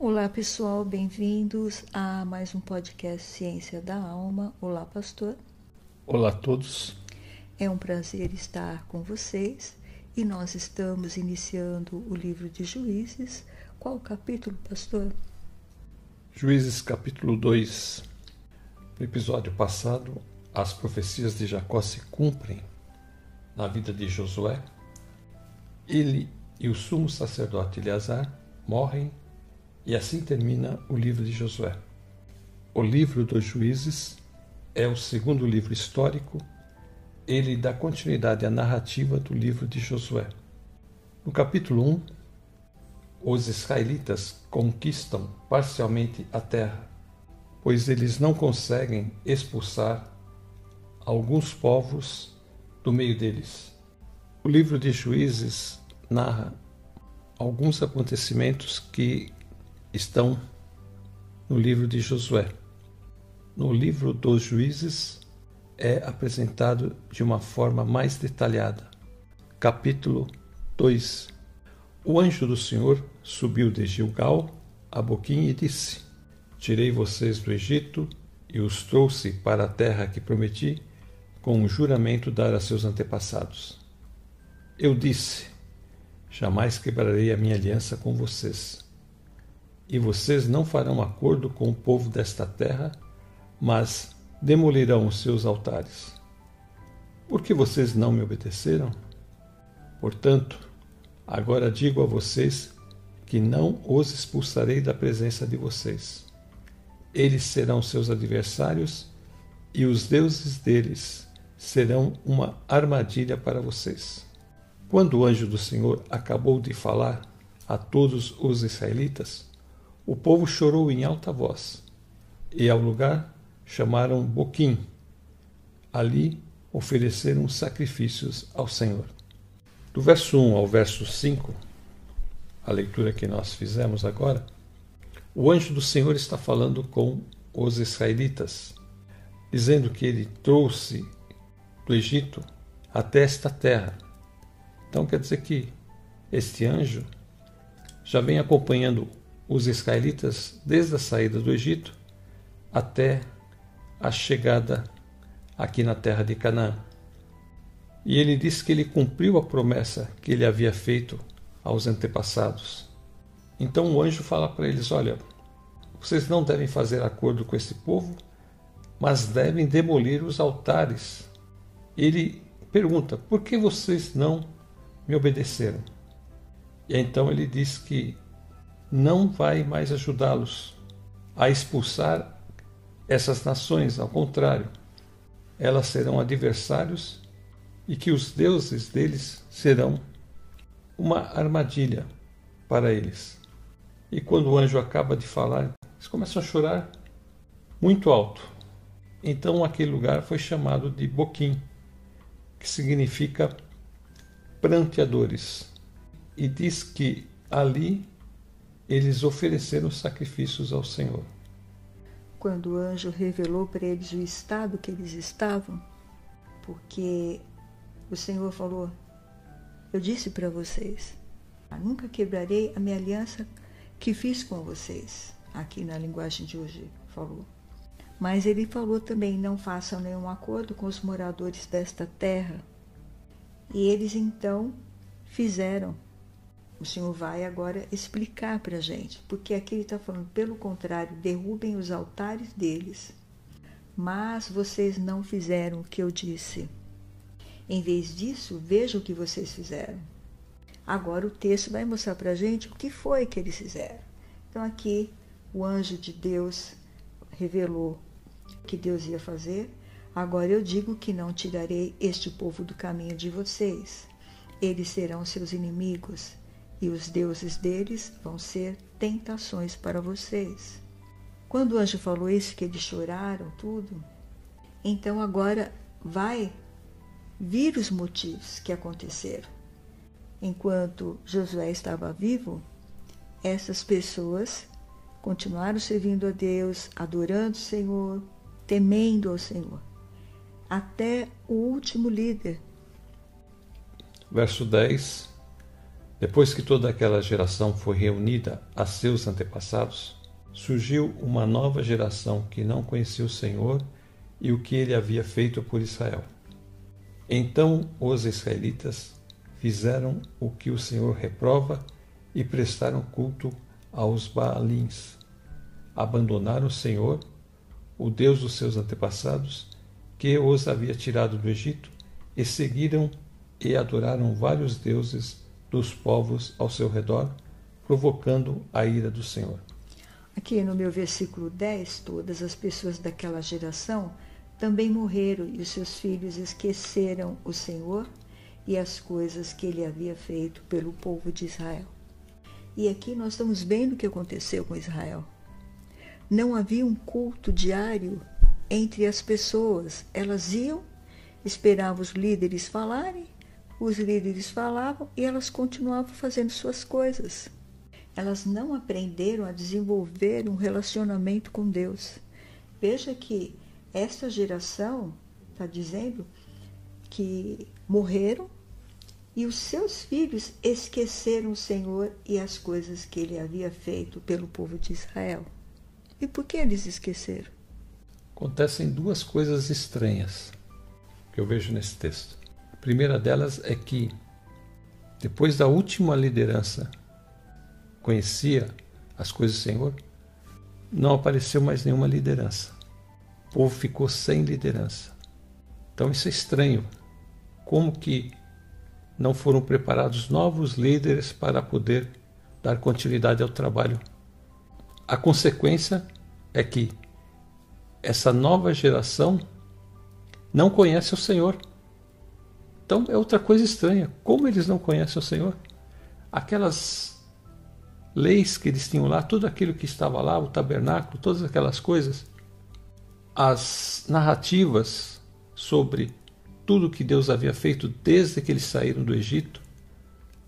Olá pessoal, bem-vindos a mais um podcast Ciência da Alma. Olá, pastor. Olá a todos. É um prazer estar com vocês e nós estamos iniciando o livro de Juízes. Qual o capítulo, pastor? Juízes capítulo 2. No episódio passado, as profecias de Jacó se cumprem na vida de Josué. Ele e o sumo sacerdote Eleazar morrem e assim termina o livro de Josué. O livro dos Juízes é o segundo livro histórico. Ele dá continuidade à narrativa do livro de Josué. No capítulo 1, os israelitas conquistam parcialmente a terra, pois eles não conseguem expulsar alguns povos do meio deles. O livro de Juízes narra alguns acontecimentos que estão no livro de Josué. No livro dos Juízes é apresentado de uma forma mais detalhada. Capítulo 2 O anjo do Senhor subiu de Gilgal a Boquim e disse: Tirei vocês do Egito e os trouxe para a terra que prometi com um juramento dar a seus antepassados. Eu disse: Jamais quebrarei a minha aliança com vocês e vocês não farão acordo com o povo desta terra, mas demolirão os seus altares. Por que vocês não me obedeceram? Portanto, agora digo a vocês que não os expulsarei da presença de vocês. Eles serão seus adversários e os deuses deles serão uma armadilha para vocês. Quando o anjo do Senhor acabou de falar a todos os israelitas, o povo chorou em alta voz, e ao lugar chamaram Boquim. Ali ofereceram sacrifícios ao Senhor. Do verso 1 ao verso 5, a leitura que nós fizemos agora, o anjo do Senhor está falando com os israelitas, dizendo que ele trouxe do Egito até esta terra. Então quer dizer que este anjo já vem acompanhando os israelitas desde a saída do Egito até a chegada aqui na terra de Canaã. E ele diz que ele cumpriu a promessa que ele havia feito aos antepassados. Então o anjo fala para eles: Olha, vocês não devem fazer acordo com esse povo, mas devem demolir os altares. Ele pergunta: Por que vocês não me obedeceram? E então ele diz que não vai mais ajudá-los a expulsar essas nações, ao contrário, elas serão adversários e que os deuses deles serão uma armadilha para eles. E quando o anjo acaba de falar, eles começam a chorar muito alto. Então aquele lugar foi chamado de Boquim, que significa pranteadores. E diz que ali eles ofereceram sacrifícios ao Senhor. Quando o anjo revelou para eles o estado que eles estavam, porque o Senhor falou: Eu disse para vocês, nunca quebrarei a minha aliança que fiz com vocês. Aqui na linguagem de hoje falou. Mas ele falou também: Não façam nenhum acordo com os moradores desta terra. E eles então fizeram o Senhor vai agora explicar para a gente, porque aqui ele está falando, pelo contrário, derrubem os altares deles. Mas vocês não fizeram o que eu disse. Em vez disso, vejam o que vocês fizeram. Agora o texto vai mostrar para a gente o que foi que eles fizeram. Então aqui o anjo de Deus revelou o que Deus ia fazer. Agora eu digo que não tirarei este povo do caminho de vocês. Eles serão seus inimigos e os deuses deles vão ser tentações para vocês. Quando o anjo falou isso, que eles choraram tudo, então agora vai vir os motivos que aconteceram. Enquanto Josué estava vivo, essas pessoas continuaram servindo a Deus, adorando o Senhor, temendo ao Senhor, até o último líder. Verso 10 Depois que toda aquela geração foi reunida a seus antepassados, surgiu uma nova geração que não conhecia o Senhor e o que ele havia feito por Israel. Então os israelitas fizeram o que o Senhor reprova e prestaram culto aos Baalins. Abandonaram o Senhor, o Deus dos seus antepassados, que os havia tirado do Egito, e seguiram e adoraram vários deuses dos povos ao seu redor, provocando a ira do Senhor. Aqui no meu versículo 10, todas as pessoas daquela geração também morreram e os seus filhos esqueceram o Senhor e as coisas que ele havia feito pelo povo de Israel. E aqui nós estamos vendo o que aconteceu com Israel. Não havia um culto diário entre as pessoas. Elas iam, esperavam os líderes falarem, os líderes falavam e elas continuavam fazendo suas coisas. Elas não aprenderam a desenvolver um relacionamento com Deus. Veja que esta geração está dizendo que morreram e os seus filhos esqueceram o Senhor e as coisas que ele havia feito pelo povo de Israel. E por que eles esqueceram? Acontecem duas coisas estranhas que eu vejo nesse texto. Primeira delas é que, depois da última liderança conhecia as coisas do Senhor, não apareceu mais nenhuma liderança. O povo ficou sem liderança. Então isso é estranho. Como que não foram preparados novos líderes para poder dar continuidade ao trabalho. A consequência é que essa nova geração não conhece o Senhor. Então é outra coisa estranha. Como eles não conhecem o Senhor? Aquelas leis que eles tinham lá, tudo aquilo que estava lá, o tabernáculo, todas aquelas coisas, as narrativas sobre tudo que Deus havia feito desde que eles saíram do Egito,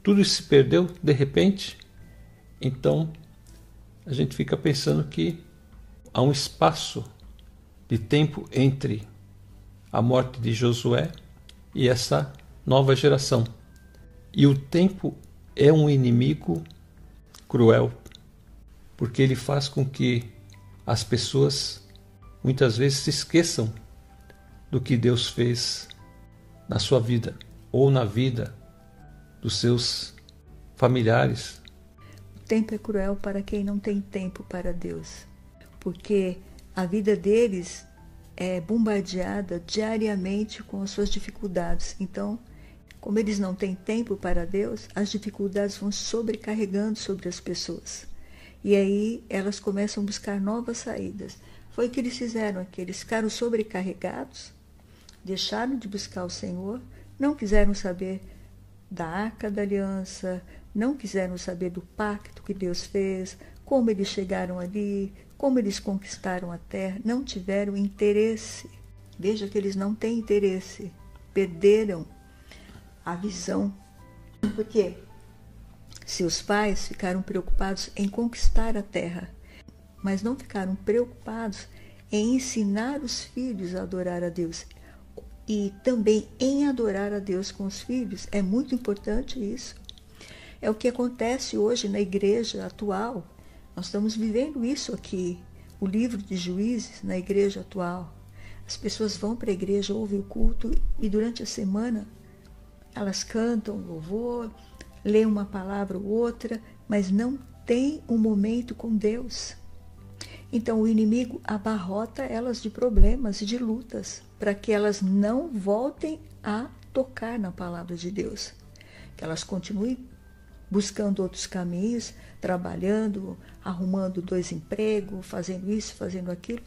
tudo isso se perdeu de repente. Então, a gente fica pensando que há um espaço de tempo entre a morte de Josué e essa nova geração. E o tempo é um inimigo cruel, porque ele faz com que as pessoas muitas vezes se esqueçam do que Deus fez na sua vida ou na vida dos seus familiares. O tempo é cruel para quem não tem tempo para Deus, porque a vida deles é bombardeada diariamente com as suas dificuldades. Então, como eles não têm tempo para Deus, as dificuldades vão sobrecarregando sobre as pessoas. E aí elas começam a buscar novas saídas. Foi o que eles fizeram aqui, eles ficaram sobrecarregados deixaram de buscar o Senhor, não quiseram saber da arca da aliança, não quiseram saber do pacto que Deus fez, como eles chegaram ali, como eles conquistaram a terra, não tiveram interesse. Veja que eles não têm interesse, perderam a visão. Porque se os pais ficaram preocupados em conquistar a terra, mas não ficaram preocupados em ensinar os filhos a adorar a Deus, e também em adorar a Deus com os filhos. É muito importante isso. É o que acontece hoje na igreja atual. Nós estamos vivendo isso aqui. O livro de juízes na igreja atual. As pessoas vão para a igreja, ouvem o culto e durante a semana elas cantam louvor, leem uma palavra ou outra, mas não tem um momento com Deus. Então o inimigo abarrota elas de problemas e de lutas para que elas não voltem a tocar na palavra de Deus. Que elas continuem buscando outros caminhos, trabalhando, arrumando dois empregos, fazendo isso, fazendo aquilo,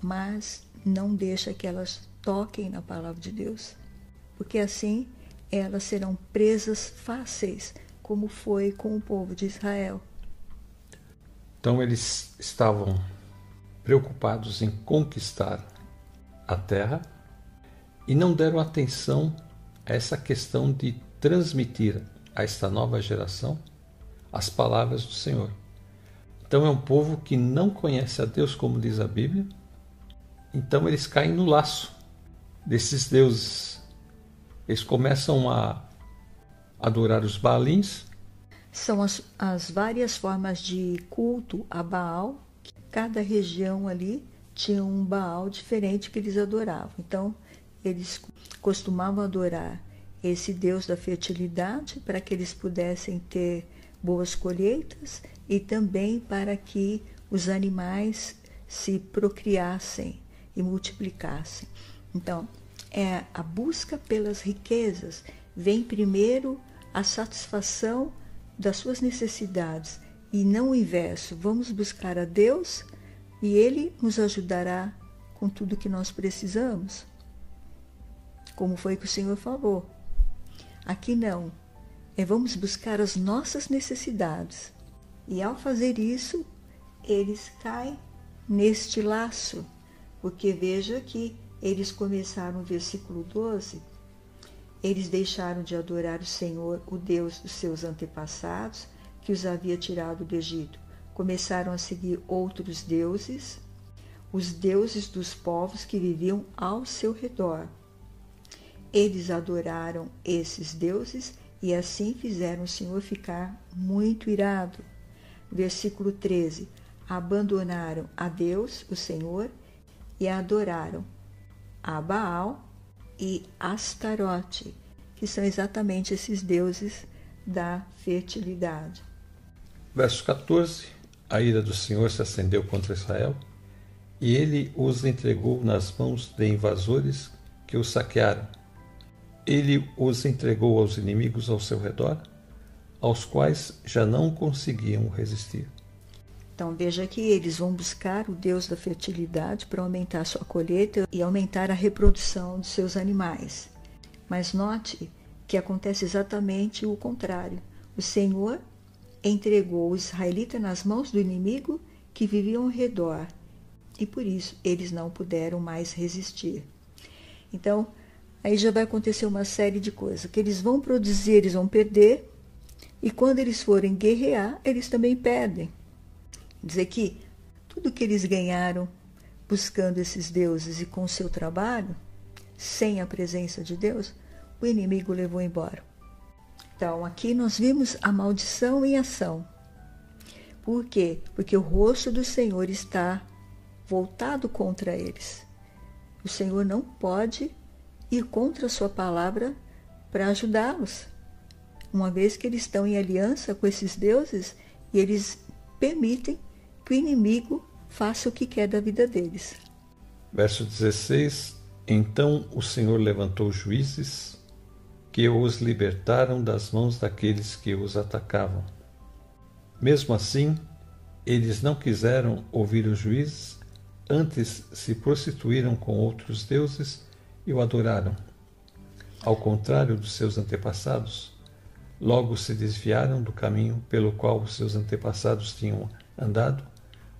mas não deixa que elas toquem na palavra de Deus, porque assim elas serão presas fáceis, como foi com o povo de Israel. Então eles estavam preocupados em conquistar a terra e não deram atenção a essa questão de transmitir a esta nova geração as palavras do Senhor. Então é um povo que não conhece a Deus como diz a Bíblia, então eles caem no laço desses deuses. Eles começam a adorar os Baalins, são as, as várias formas de culto a Baal. Cada região ali tinha um Baal diferente que eles adoravam. Então, eles costumavam adorar esse Deus da fertilidade para que eles pudessem ter boas colheitas e também para que os animais se procriassem e multiplicassem. Então, é a busca pelas riquezas vem primeiro a satisfação das suas necessidades e não o inverso. Vamos buscar a Deus e Ele nos ajudará com tudo que nós precisamos. Como foi que o Senhor falou. Aqui não. É vamos buscar as nossas necessidades. E ao fazer isso, eles caem neste laço. Porque veja que eles começaram o versículo 12, eles deixaram de adorar o Senhor, o Deus dos seus antepassados, que os havia tirado do Egito. Começaram a seguir outros deuses, os deuses dos povos que viviam ao seu redor. Eles adoraram esses deuses e assim fizeram o Senhor ficar muito irado. Versículo 13: Abandonaram a Deus, o Senhor, e adoraram a Baal e Astarote, que são exatamente esses deuses da fertilidade. Verso 14: A ira do Senhor se acendeu contra Israel, e ele os entregou nas mãos de invasores que os saquearam. Ele os entregou aos inimigos ao seu redor, aos quais já não conseguiam resistir. Então veja que eles vão buscar o Deus da fertilidade para aumentar sua colheita e aumentar a reprodução de seus animais. Mas note que acontece exatamente o contrário. O Senhor entregou o israelita nas mãos do inimigo que viviam ao redor e por isso eles não puderam mais resistir. Então, aí já vai acontecer uma série de coisas que eles vão produzir, eles vão perder, e quando eles forem guerrear, eles também perdem. Dizer que tudo que eles ganharam buscando esses deuses e com seu trabalho, sem a presença de Deus, o inimigo levou embora. Então, aqui nós vimos a maldição em ação. Por quê? Porque o rosto do Senhor está voltado contra eles. O Senhor não pode ir contra sua palavra para ajudá-los, uma vez que eles estão em aliança com esses deuses e eles permitem que o inimigo faça o que quer da vida deles. Verso 16: Então o Senhor levantou juízes que os libertaram das mãos daqueles que os atacavam. Mesmo assim, eles não quiseram ouvir os juízes, antes se prostituíram com outros deuses e o adoraram. Ao contrário dos seus antepassados, logo se desviaram do caminho pelo qual os seus antepassados tinham andado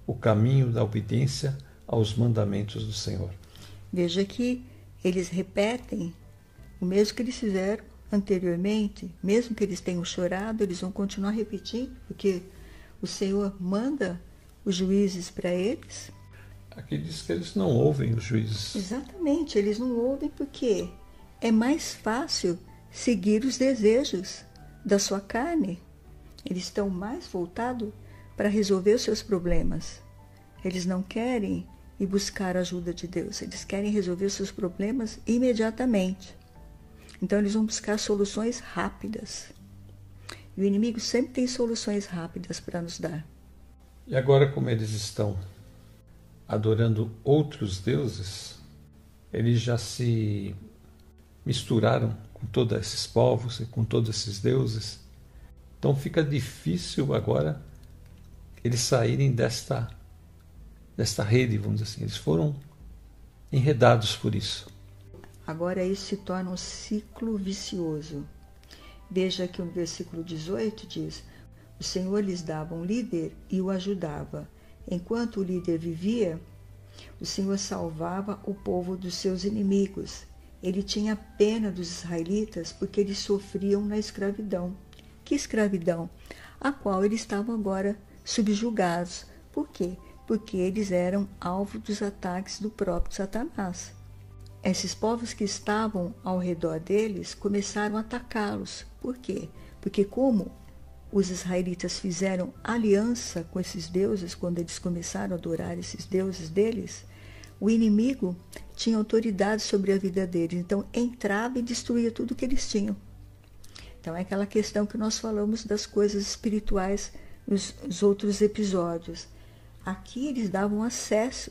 o caminho da obediência aos mandamentos do Senhor. Veja que eles repetem o mesmo que eles fizeram anteriormente, mesmo que eles tenham chorado, eles vão continuar repetindo, porque o Senhor manda os juízes para eles. Aqui diz que eles não ouvem os juízes. Exatamente, eles não ouvem porque é mais fácil seguir os desejos da sua carne. Eles estão mais voltados para resolver os seus problemas. Eles não querem ir buscar a ajuda de Deus, eles querem resolver os seus problemas imediatamente. Então eles vão buscar soluções rápidas. E o inimigo sempre tem soluções rápidas para nos dar. E agora, como eles estão adorando outros deuses, eles já se misturaram com todos esses povos e com todos esses deuses. Então fica difícil agora eles saírem desta, desta rede, vamos dizer assim. Eles foram enredados por isso. Agora isso se torna um ciclo vicioso. Veja que o versículo 18 diz: O Senhor lhes dava um líder e o ajudava. Enquanto o líder vivia, o Senhor salvava o povo dos seus inimigos. Ele tinha pena dos israelitas porque eles sofriam na escravidão. Que escravidão? A qual eles estavam agora subjugados. Por quê? Porque eles eram alvo dos ataques do próprio Satanás. Esses povos que estavam ao redor deles começaram a atacá-los. Por quê? Porque como os israelitas fizeram aliança com esses deuses, quando eles começaram a adorar esses deuses deles, o inimigo tinha autoridade sobre a vida deles. Então entrava e destruía tudo que eles tinham. Então é aquela questão que nós falamos das coisas espirituais nos, nos outros episódios. Aqui eles davam acesso,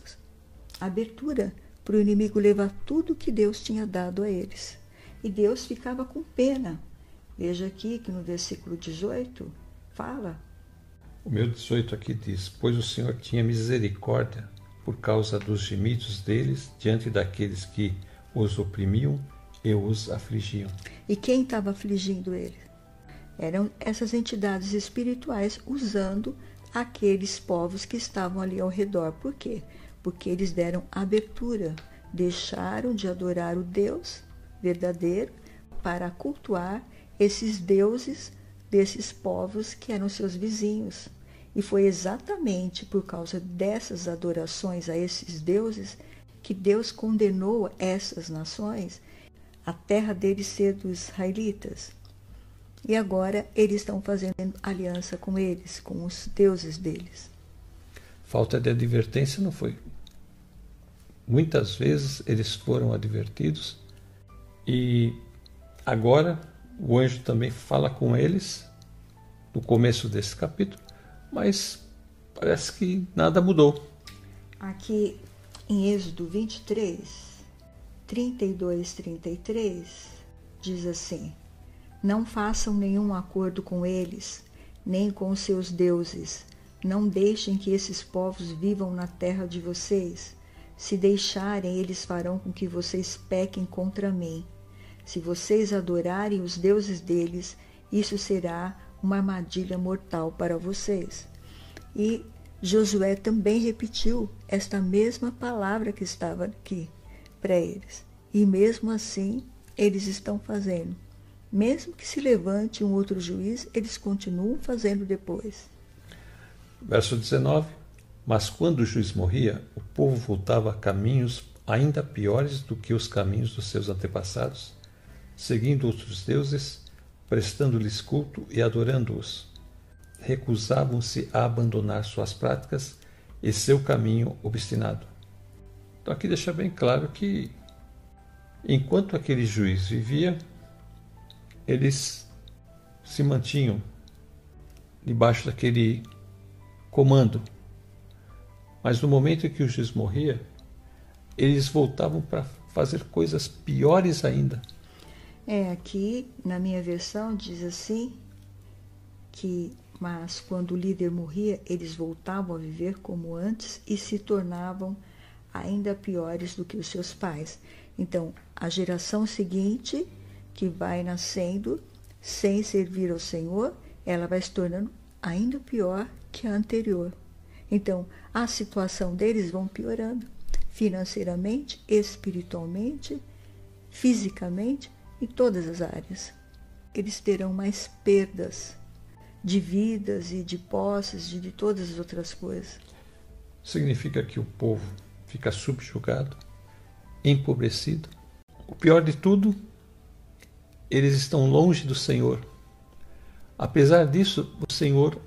abertura para o inimigo levar tudo que Deus tinha dado a eles. E Deus ficava com pena. Veja aqui que no versículo 18 fala. O meu 18 aqui diz: Pois o Senhor tinha misericórdia por causa dos gemidos deles diante daqueles que os oprimiam e os afligiam. E quem estava afligindo eles? Eram essas entidades espirituais usando aqueles povos que estavam ali ao redor. Por quê? Porque eles deram abertura, deixaram de adorar o Deus verdadeiro para cultuar esses deuses desses povos que eram seus vizinhos. E foi exatamente por causa dessas adorações a esses deuses que Deus condenou essas nações, a terra deles ser dos israelitas. E agora eles estão fazendo aliança com eles, com os deuses deles. Falta de advertência não foi. Muitas vezes eles foram advertidos e agora o anjo também fala com eles no começo desse capítulo mas parece que nada mudou. Aqui em Êxodo 23, 32, 33, diz assim: Não façam nenhum acordo com eles, nem com seus deuses. Não deixem que esses povos vivam na terra de vocês. Se deixarem, eles farão com que vocês pequem contra mim. Se vocês adorarem os deuses deles, isso será uma armadilha mortal para vocês. E Josué também repetiu esta mesma palavra que estava aqui para eles. E mesmo assim, eles estão fazendo. Mesmo que se levante um outro juiz, eles continuam fazendo depois. Verso 19: Mas quando o juiz morria, o povo voltava a caminhos ainda piores do que os caminhos dos seus antepassados, seguindo outros deuses prestando-lhes culto e adorando-os. Recusavam-se a abandonar suas práticas e seu caminho obstinado. Então, aqui deixa bem claro que, enquanto aquele juiz vivia, eles se mantinham debaixo daquele comando. Mas no momento em que o juiz morria, eles voltavam para fazer coisas piores ainda. É, aqui na minha versão diz assim que mas quando o líder morria, eles voltavam a viver como antes e se tornavam ainda piores do que os seus pais. Então, a geração seguinte que vai nascendo sem servir ao Senhor, ela vai se tornando ainda pior que a anterior. Então, a situação deles vão piorando financeiramente, espiritualmente, fisicamente, em todas as áreas. Eles terão mais perdas de vidas e de posses e de todas as outras coisas. Significa que o povo fica subjugado, empobrecido. O pior de tudo, eles estão longe do Senhor. Apesar disso, o Senhor,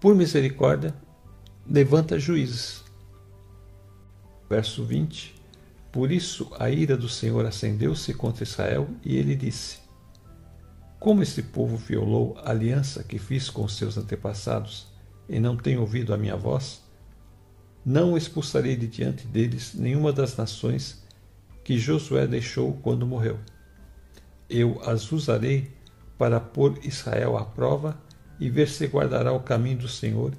por misericórdia, levanta juízes. Verso 20 por isso a ira do Senhor acendeu-se contra Israel e ele disse: Como este povo violou a aliança que fiz com seus antepassados e não tem ouvido a minha voz, não expulsarei de diante deles nenhuma das nações que Josué deixou quando morreu. Eu as usarei para pôr Israel à prova e ver se guardará o caminho do Senhor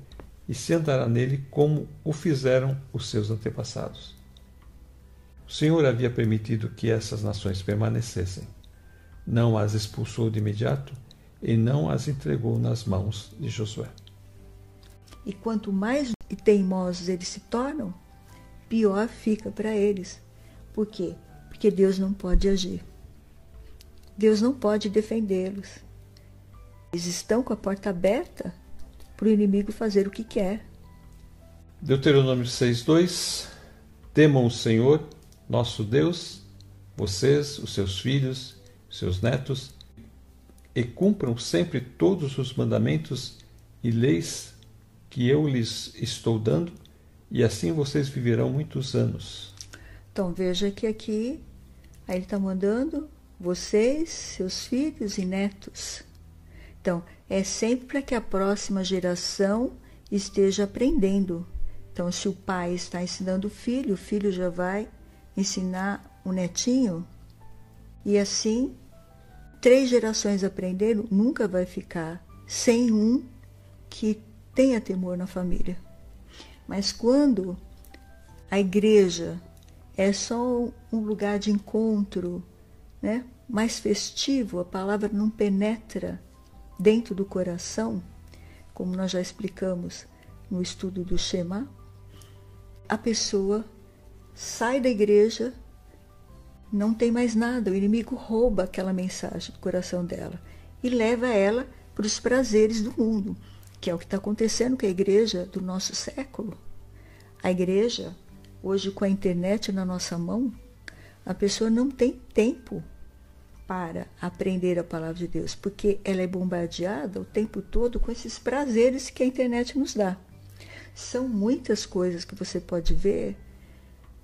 e se andará nele como o fizeram os seus antepassados. O Senhor havia permitido que essas nações permanecessem. Não as expulsou de imediato e não as entregou nas mãos de Josué. E quanto mais teimosos eles se tornam, pior fica para eles. Por quê? Porque Deus não pode agir. Deus não pode defendê-los. Eles estão com a porta aberta para o inimigo fazer o que quer. Deuteronômio 6,2 Temam o Senhor nosso Deus, vocês, os seus filhos, seus netos, e cumpram sempre todos os mandamentos e leis que eu lhes estou dando, e assim vocês viverão muitos anos. Então veja que aqui aí ele está mandando vocês, seus filhos e netos. Então, é sempre para que a próxima geração esteja aprendendo. Então, se o pai está ensinando o filho, o filho já vai ensinar o netinho. E assim, três gerações aprendendo, nunca vai ficar sem um que tenha temor na família. Mas quando a igreja é só um lugar de encontro, né? mais festivo, a palavra não penetra dentro do coração, como nós já explicamos no estudo do Shema, a pessoa sai da igreja, não tem mais nada, o inimigo rouba aquela mensagem do coração dela e leva ela para os prazeres do mundo, que é o que está acontecendo com a igreja do nosso século. A igreja, hoje com a internet na nossa mão, a pessoa não tem tempo para aprender a palavra de Deus, porque ela é bombardeada o tempo todo com esses prazeres que a internet nos dá. São muitas coisas que você pode ver.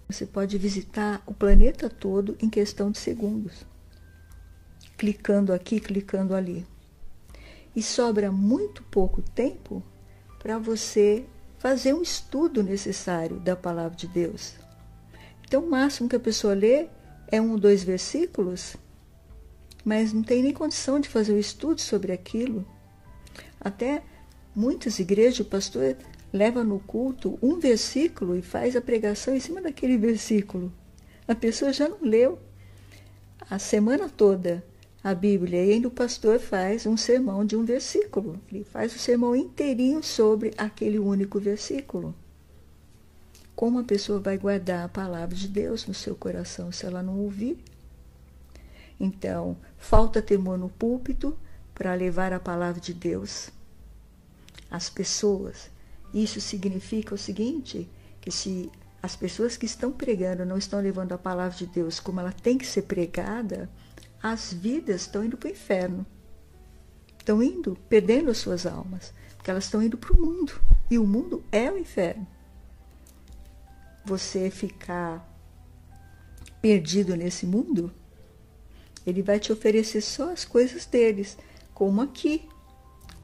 Você pode visitar o planeta todo em questão de segundos, clicando aqui, clicando ali. E sobra muito pouco tempo para você fazer um estudo necessário da palavra de Deus. Então, o máximo que a pessoa lê é um ou dois versículos mas não tem nem condição de fazer um estudo sobre aquilo. Até muitas igrejas, o pastor leva no culto um versículo e faz a pregação em cima daquele versículo. A pessoa já não leu a semana toda a Bíblia e ainda o pastor faz um sermão de um versículo. Ele faz o sermão inteirinho sobre aquele único versículo. Como a pessoa vai guardar a palavra de Deus no seu coração se ela não ouvir? Então, falta temor no púlpito para levar a palavra de Deus às pessoas. Isso significa o seguinte: que se as pessoas que estão pregando não estão levando a palavra de Deus como ela tem que ser pregada, as vidas estão indo para o inferno. Estão indo, perdendo as suas almas, porque elas estão indo para o mundo. E o mundo é o inferno. Você ficar perdido nesse mundo ele vai te oferecer só as coisas deles, como aqui,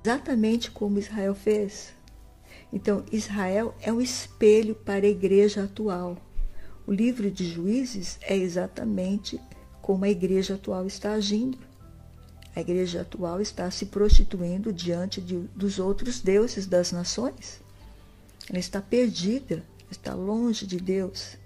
exatamente como Israel fez. Então, Israel é um espelho para a igreja atual. O livro de Juízes é exatamente como a igreja atual está agindo. A igreja atual está se prostituindo diante de, dos outros deuses das nações. Ela está perdida, está longe de Deus.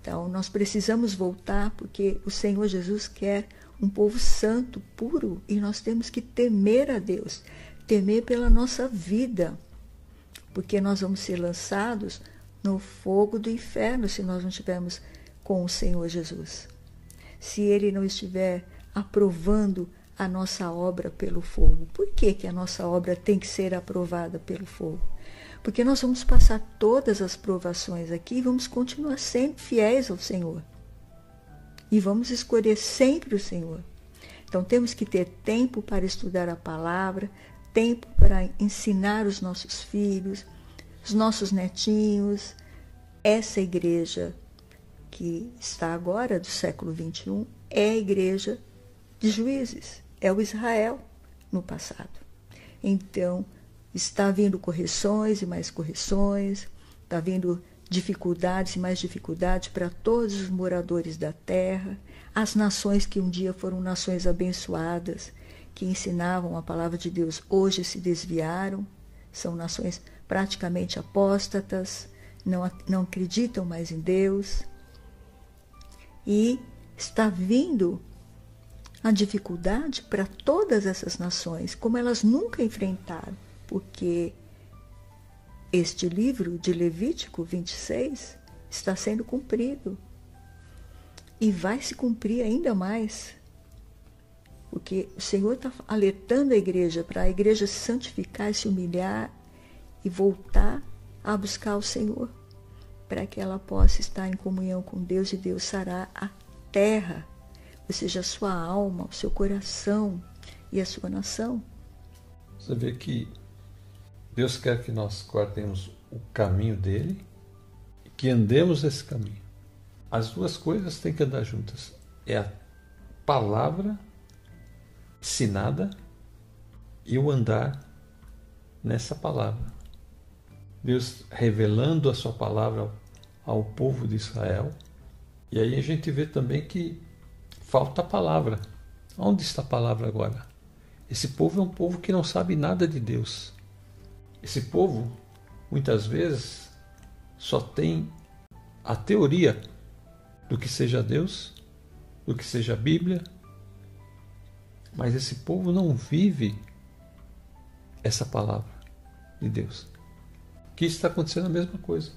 Então, nós precisamos voltar porque o Senhor Jesus quer um povo santo, puro, e nós temos que temer a Deus, temer pela nossa vida, porque nós vamos ser lançados no fogo do inferno se nós não estivermos com o Senhor Jesus. Se ele não estiver aprovando a nossa obra pelo fogo. Por que, que a nossa obra tem que ser aprovada pelo fogo? Porque nós vamos passar todas as provações aqui e vamos continuar sempre fiéis ao Senhor. E vamos escolher sempre o Senhor. Então temos que ter tempo para estudar a palavra, tempo para ensinar os nossos filhos, os nossos netinhos. Essa igreja que está agora do século 21 é a igreja de juízes, é o Israel no passado. Então, Está vindo correções e mais correções, está vindo dificuldades e mais dificuldades para todos os moradores da terra, as nações que um dia foram nações abençoadas, que ensinavam a palavra de Deus, hoje se desviaram, são nações praticamente apóstatas, não, não acreditam mais em Deus. E está vindo a dificuldade para todas essas nações, como elas nunca enfrentaram porque este livro de Levítico 26 está sendo cumprido e vai se cumprir ainda mais. Porque o Senhor está alertando a igreja para a igreja se santificar, se humilhar e voltar a buscar o Senhor, para que ela possa estar em comunhão com Deus e Deus sará a terra, ou seja, a sua alma, o seu coração, e a sua nação. Você vê que Deus quer que nós guardemos o caminho dele e que andemos esse caminho. As duas coisas têm que andar juntas. É a palavra ensinada e o andar nessa palavra. Deus revelando a sua palavra ao povo de Israel. E aí a gente vê também que falta a palavra. Onde está a palavra agora? Esse povo é um povo que não sabe nada de Deus. Esse povo, muitas vezes, só tem a teoria do que seja Deus, do que seja a Bíblia, mas esse povo não vive essa palavra de Deus. Que está acontecendo a mesma coisa.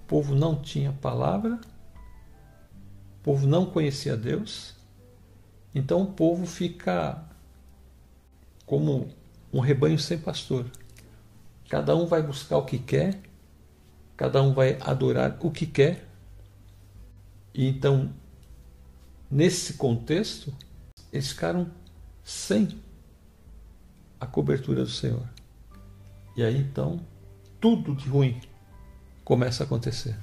O povo não tinha palavra, o povo não conhecia Deus, então o povo fica como um rebanho sem pastor. Cada um vai buscar o que quer, cada um vai adorar o que quer. E então, nesse contexto, eles ficaram sem a cobertura do Senhor. E aí então, tudo de ruim começa a acontecer.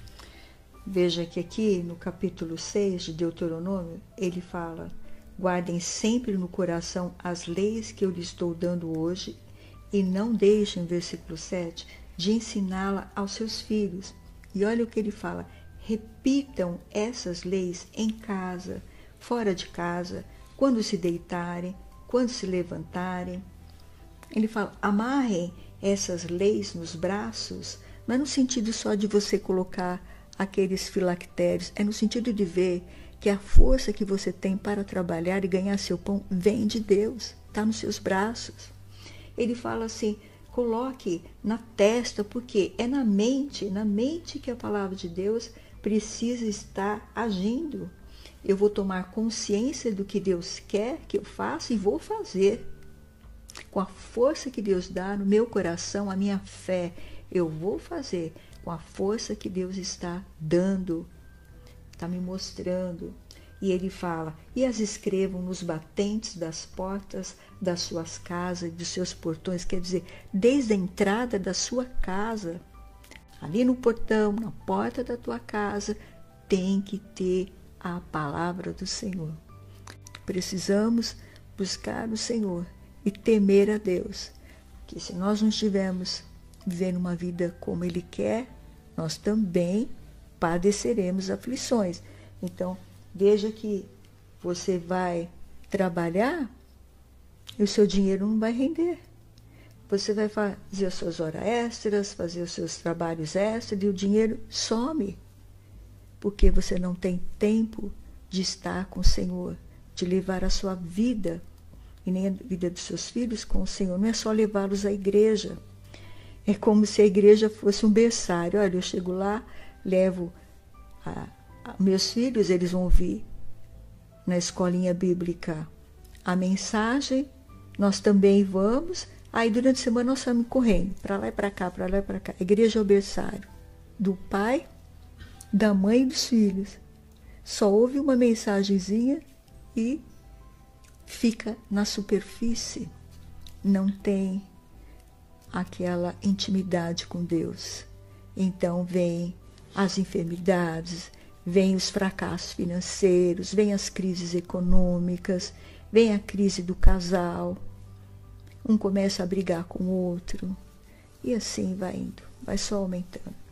Veja que aqui no capítulo 6 de Deuteronômio, ele fala: Guardem sempre no coração as leis que eu lhes estou dando hoje e não deixem, versículo 7, de ensiná-la aos seus filhos. E olha o que ele fala: repitam essas leis em casa, fora de casa, quando se deitarem, quando se levantarem. Ele fala: amarrem essas leis nos braços, é no sentido só de você colocar aqueles filactérios, é no sentido de ver que a força que você tem para trabalhar e ganhar seu pão vem de Deus, está nos seus braços ele fala assim: coloque na testa, porque é na mente, na mente que a palavra de Deus precisa estar agindo. Eu vou tomar consciência do que Deus quer que eu faça e vou fazer. Com a força que Deus dá no meu coração, a minha fé, eu vou fazer com a força que Deus está dando, está me mostrando. E ele fala: e as escrevam nos batentes das portas das suas casas, dos seus portões, quer dizer, desde a entrada da sua casa, ali no portão, na porta da tua casa, tem que ter a palavra do Senhor. Precisamos buscar o Senhor e temer a Deus, que se nós não estivermos vivendo uma vida como Ele quer, nós também padeceremos aflições. Então, Veja que você vai trabalhar e o seu dinheiro não vai render. Você vai fazer as suas horas extras, fazer os seus trabalhos extras e o dinheiro some. Porque você não tem tempo de estar com o Senhor, de levar a sua vida e nem a vida dos seus filhos com o Senhor. Não é só levá-los à igreja. É como se a igreja fosse um berçário. Olha, eu chego lá, levo a, meus filhos, eles vão ouvir na escolinha bíblica a mensagem, nós também vamos. Aí durante a semana nós estamos correndo para lá e para cá, para lá e para cá. Igreja é o berçário do pai, da mãe e dos filhos. Só ouve uma mensagenzinha e fica na superfície. Não tem aquela intimidade com Deus. Então vem as enfermidades, vem os fracassos financeiros, vem as crises econômicas, vem a crise do casal. Um começa a brigar com o outro e assim vai indo, vai só aumentando.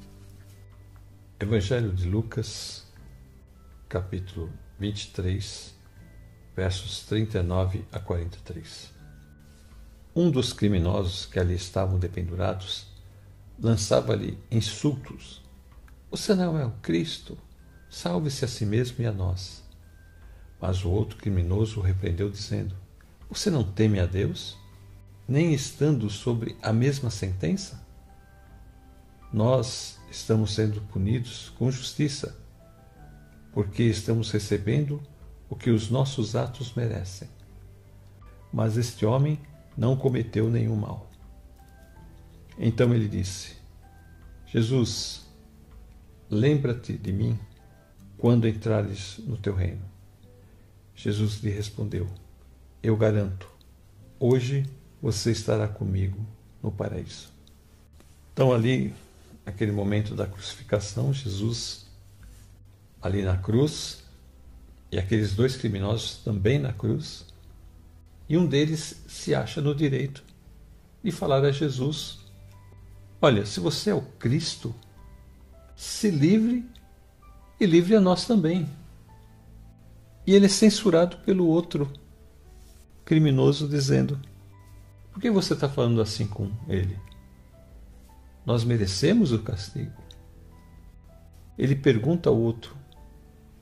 Evangelho de Lucas, capítulo 23, versos 39 a 43. Um dos criminosos que ali estavam dependurados lançava-lhe insultos. Você não é o Cristo? Salve-se a si mesmo e a nós. Mas o outro criminoso o repreendeu, dizendo: Você não teme a Deus, nem estando sobre a mesma sentença? Nós estamos sendo punidos com justiça, porque estamos recebendo o que os nossos atos merecem. Mas este homem não cometeu nenhum mal. Então ele disse: Jesus, lembra-te de mim quando entrares no teu reino. Jesus lhe respondeu: Eu garanto, Hoje você estará comigo no paraíso. Então, ali, aquele momento da crucificação, Jesus, ali na cruz, e aqueles dois criminosos também na cruz, e um deles se acha no direito de falar a Jesus: Olha, se você é o Cristo, se livre e livre a nós também. E ele é censurado pelo outro criminoso, dizendo: Por que você está falando assim com ele? Nós merecemos o castigo. Ele pergunta ao outro: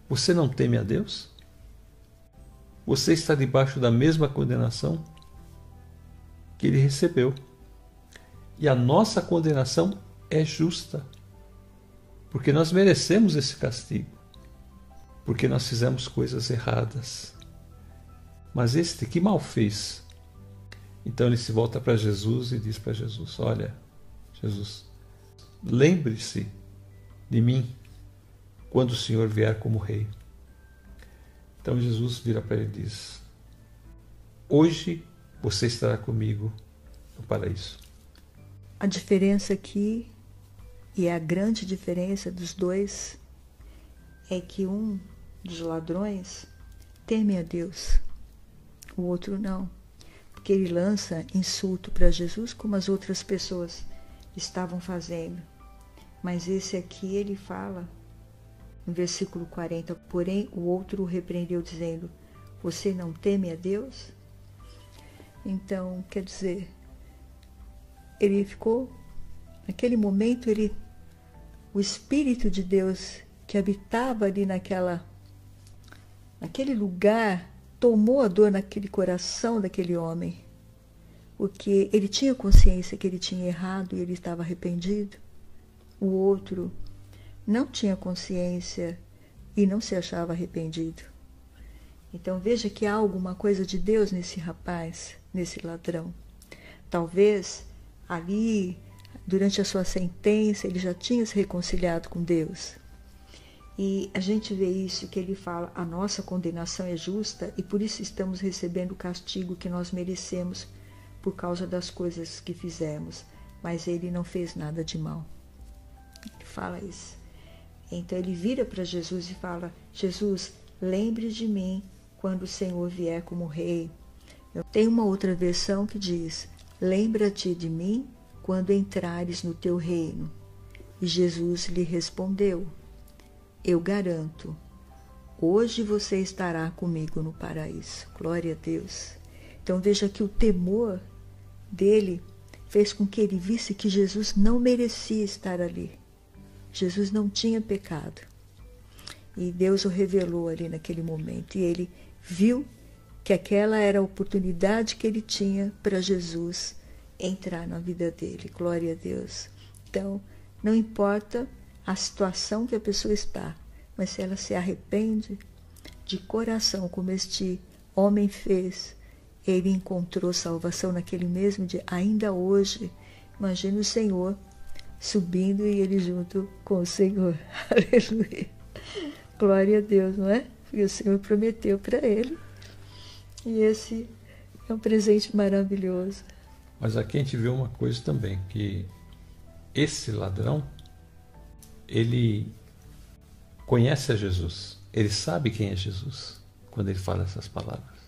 Você não teme a Deus? você está debaixo da mesma condenação que ele recebeu. E a nossa condenação é justa, porque nós merecemos esse castigo, porque nós fizemos coisas erradas. Mas este que mal fez? Então ele se volta para Jesus e diz para Jesus: Olha, Jesus, lembre-se de mim quando o Senhor vier como rei. Então Jesus vira para ele e diz: Hoje você estará comigo no paraíso. A diferença aqui, e é a grande diferença dos dois, é que um dos ladrões teme a Deus, o outro não, porque ele lança insulto para Jesus como as outras pessoas estavam fazendo. Mas esse aqui ele fala no versículo 40, porém o outro o repreendeu, dizendo: Você não teme a Deus? Então, quer dizer, ele ficou, naquele momento, ele, o Espírito de Deus que habitava ali naquela, naquele lugar, tomou a dor naquele coração daquele homem, porque ele tinha consciência que ele tinha errado e ele estava arrependido. O outro não tinha consciência e não se achava arrependido. Então veja que há alguma coisa de Deus nesse rapaz, nesse ladrão. Talvez ali, durante a sua sentença, ele já tinha se reconciliado com Deus. E a gente vê isso que ele fala: a nossa condenação é justa e por isso estamos recebendo o castigo que nós merecemos por causa das coisas que fizemos. Mas ele não fez nada de mal. Ele fala isso. Então ele vira para Jesus e fala: Jesus, lembre de mim quando o Senhor vier como rei. Eu tenho uma outra versão que diz: Lembra-te de mim quando entrares no teu reino. E Jesus lhe respondeu: Eu garanto, hoje você estará comigo no paraíso. Glória a Deus. Então veja que o temor dele fez com que ele visse que Jesus não merecia estar ali. Jesus não tinha pecado. E Deus o revelou ali naquele momento. E ele viu que aquela era a oportunidade que ele tinha para Jesus entrar na vida dele. Glória a Deus. Então, não importa a situação que a pessoa está, mas se ela se arrepende de coração, como este homem fez, ele encontrou salvação naquele mesmo dia, ainda hoje. Imagine o Senhor subindo e ele junto com o Senhor. Aleluia. Glória a Deus, não é? Porque o Senhor prometeu para ele. E esse é um presente maravilhoso. Mas aqui a gente vê uma coisa também, que esse ladrão, ele conhece a Jesus. Ele sabe quem é Jesus quando ele fala essas palavras.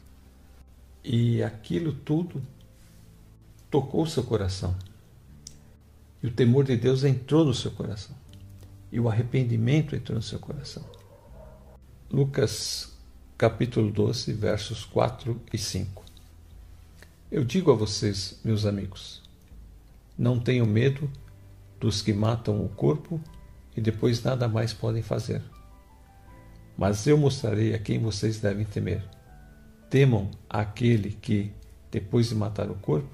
E aquilo tudo tocou seu coração. E o temor de Deus entrou no seu coração. E o arrependimento entrou no seu coração. Lucas capítulo 12, versos 4 e 5. Eu digo a vocês, meus amigos, não tenham medo dos que matam o corpo e depois nada mais podem fazer. Mas eu mostrarei a quem vocês devem temer. Temam aquele que, depois de matar o corpo,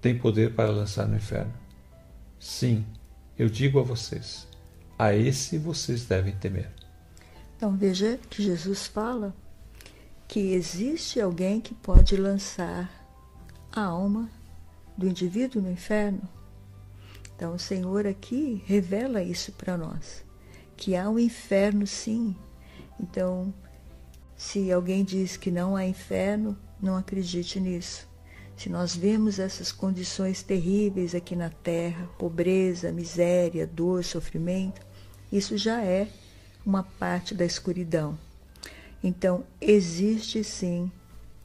tem poder para lançar no inferno. Sim, eu digo a vocês, a esse vocês devem temer. Então veja que Jesus fala que existe alguém que pode lançar a alma do indivíduo no inferno. Então o Senhor aqui revela isso para nós, que há um inferno sim. Então, se alguém diz que não há inferno, não acredite nisso. Se nós vemos essas condições terríveis aqui na terra, pobreza, miséria, dor, sofrimento, isso já é uma parte da escuridão. Então, existe sim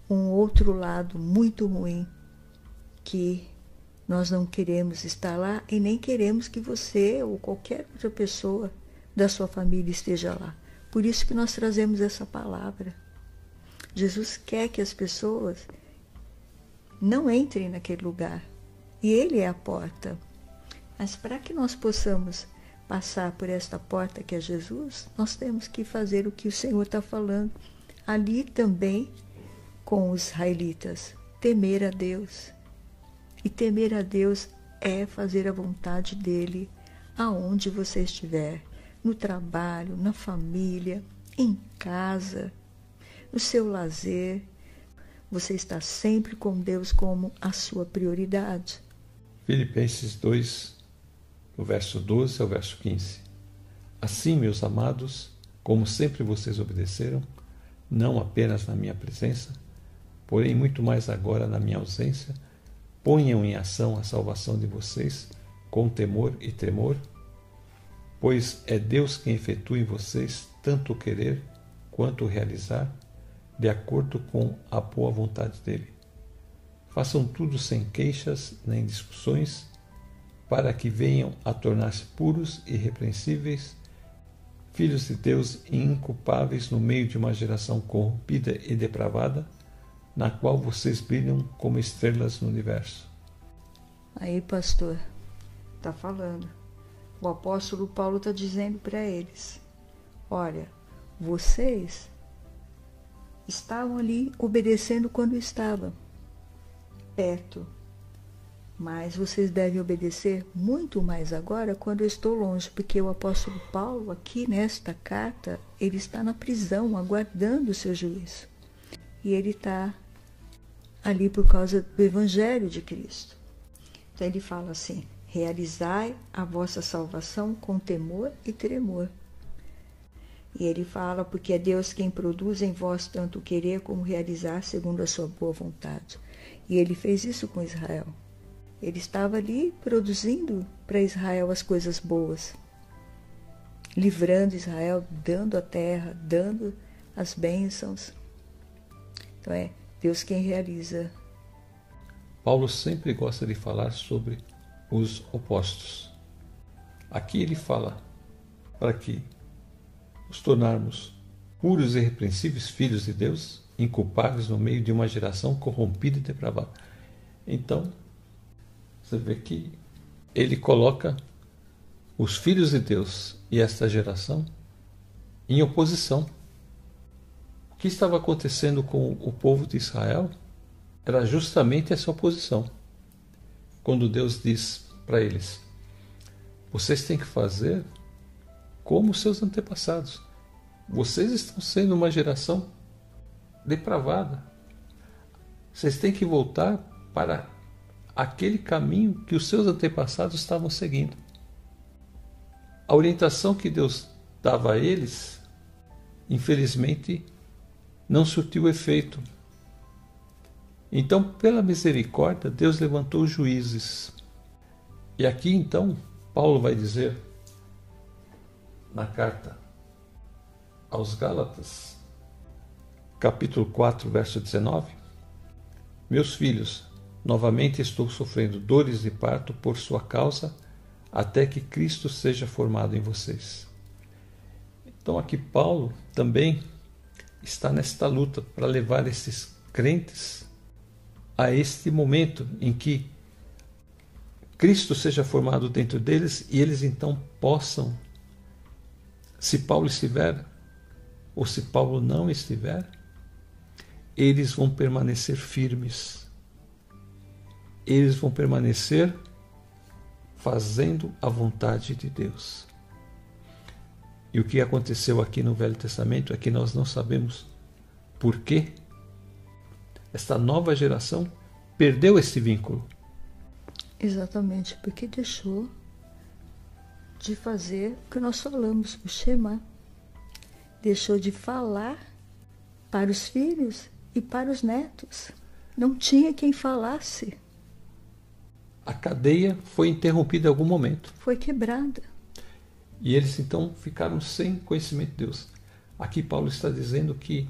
um outro lado muito ruim que nós não queremos estar lá e nem queremos que você ou qualquer outra pessoa da sua família esteja lá. Por isso que nós trazemos essa palavra. Jesus quer que as pessoas não entrem naquele lugar. E Ele é a porta. Mas para que nós possamos passar por esta porta que é Jesus, nós temos que fazer o que o Senhor está falando. Ali também com os israelitas, temer a Deus. E temer a Deus é fazer a vontade dele aonde você estiver, no trabalho, na família, em casa, no seu lazer. Você está sempre com Deus como a sua prioridade. Filipenses 2, do verso 12 ao verso 15. Assim, meus amados, como sempre vocês obedeceram, não apenas na minha presença, porém muito mais agora na minha ausência, ponham em ação a salvação de vocês com temor e tremor, pois é Deus quem efetua em vocês tanto o querer quanto o realizar, de acordo com a boa vontade dele. Façam tudo sem queixas nem discussões, para que venham a tornar-se puros e irrepreensíveis, filhos de Deus e inculpáveis no meio de uma geração corrompida e depravada, na qual vocês brilham como estrelas no universo. Aí, pastor, está falando. O apóstolo Paulo está dizendo para eles: olha, vocês estavam ali obedecendo quando estavam perto, mas vocês devem obedecer muito mais agora quando eu estou longe, porque o apóstolo Paulo, aqui nesta carta, ele está na prisão, aguardando o seu juízo. E ele está ali por causa do Evangelho de Cristo. Então ele fala assim: realizai a vossa salvação com temor e tremor. E ele fala, porque é Deus quem produz em vós tanto querer como realizar segundo a sua boa vontade. E ele fez isso com Israel. Ele estava ali produzindo para Israel as coisas boas, livrando Israel, dando a terra, dando as bênçãos. Então é Deus quem realiza. Paulo sempre gosta de falar sobre os opostos. Aqui ele fala para que nos tornarmos puros e irrepreensíveis filhos de Deus, inculpáveis no meio de uma geração corrompida e depravada. Então, você vê que ele coloca os filhos de Deus e esta geração em oposição o que estava acontecendo com o povo de Israel era justamente essa oposição. Quando Deus diz para eles: vocês têm que fazer como seus antepassados. Vocês estão sendo uma geração depravada. Vocês têm que voltar para aquele caminho que os seus antepassados estavam seguindo. A orientação que Deus dava a eles, infelizmente, não surtiu efeito. Então, pela misericórdia, Deus levantou juízes. E aqui então, Paulo vai dizer na carta aos Gálatas, capítulo 4, verso 19: Meus filhos, novamente estou sofrendo dores de parto por sua causa, até que Cristo seja formado em vocês. Então, aqui Paulo também está nesta luta para levar esses crentes a este momento em que Cristo seja formado dentro deles e eles então possam, se Paulo estiver ou se Paulo não estiver, eles vão permanecer firmes. Eles vão permanecer fazendo a vontade de Deus. E o que aconteceu aqui no Velho Testamento é que nós não sabemos por que esta nova geração perdeu esse vínculo. Exatamente, porque deixou de fazer o que nós falamos, o Shema. Deixou de falar para os filhos e para os netos. Não tinha quem falasse. A cadeia foi interrompida em algum momento. Foi quebrada. E eles então ficaram sem conhecimento de Deus. Aqui Paulo está dizendo que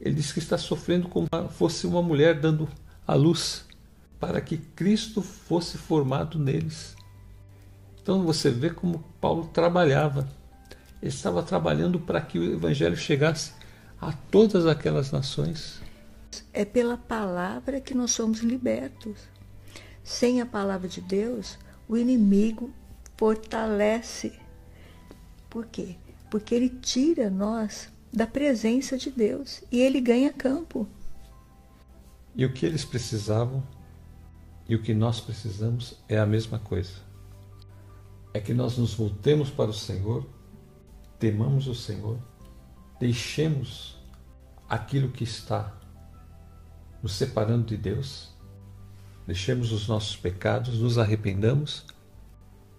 ele diz que está sofrendo como fosse uma mulher dando a luz para que Cristo fosse formado neles. Então você vê como Paulo trabalhava. Ele estava trabalhando para que o evangelho chegasse a todas aquelas nações. É pela palavra que nós somos libertos. Sem a palavra de Deus, o inimigo fortalece. Por quê? Porque ele tira nós da presença de Deus e ele ganha campo. E o que eles precisavam e o que nós precisamos é a mesma coisa. É que nós nos voltemos para o Senhor, temamos o Senhor, deixemos aquilo que está nos separando de Deus, deixemos os nossos pecados, nos arrependamos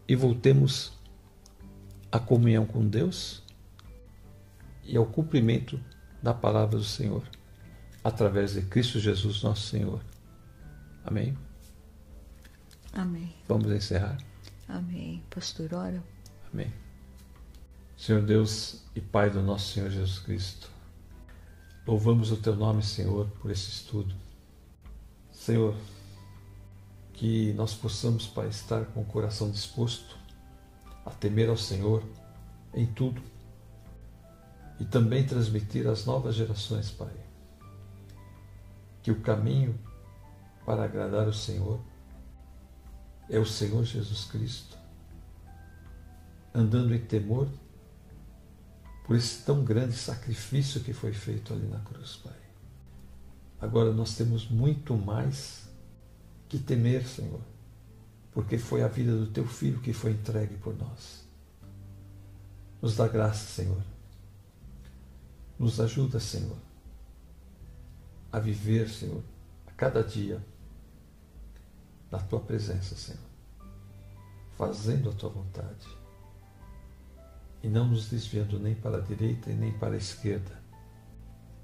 e voltemos à comunhão com Deus e ao cumprimento da palavra do Senhor, através de Cristo Jesus, nosso Senhor. Amém? Amém. Vamos encerrar. Amém. Pastor, ora. Amém. Senhor Deus e Pai do nosso Senhor Jesus Cristo, louvamos o Teu nome, Senhor, por esse estudo. Senhor, que nós possamos, Pai, estar com o coração disposto a temer ao Senhor em tudo e também transmitir às novas gerações, Pai, que o caminho para agradar o Senhor é o Senhor Jesus Cristo, andando em temor por esse tão grande sacrifício que foi feito ali na cruz, Pai. Agora nós temos muito mais que temer, Senhor, porque foi a vida do teu filho que foi entregue por nós. Nos dá graça, Senhor nos ajuda, Senhor, a viver, Senhor, a cada dia na tua presença, Senhor, fazendo a tua vontade e não nos desviando nem para a direita e nem para a esquerda.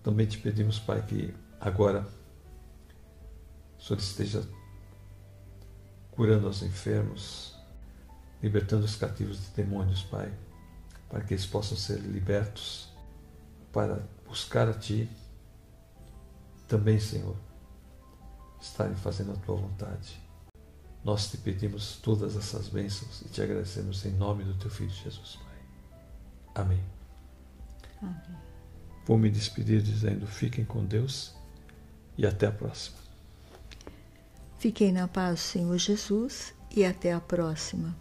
Também te pedimos, Pai, que agora o Senhor esteja curando os enfermos, libertando os cativos de demônios, Pai, para que eles possam ser libertos para buscar a Ti, também, Senhor, estarem fazendo a Tua vontade. Nós te pedimos todas essas bênçãos e te agradecemos em nome do Teu Filho Jesus, Pai. Amém. Amém. Vou me despedir dizendo: fiquem com Deus e até a próxima. Fiquem na paz, Senhor Jesus, e até a próxima.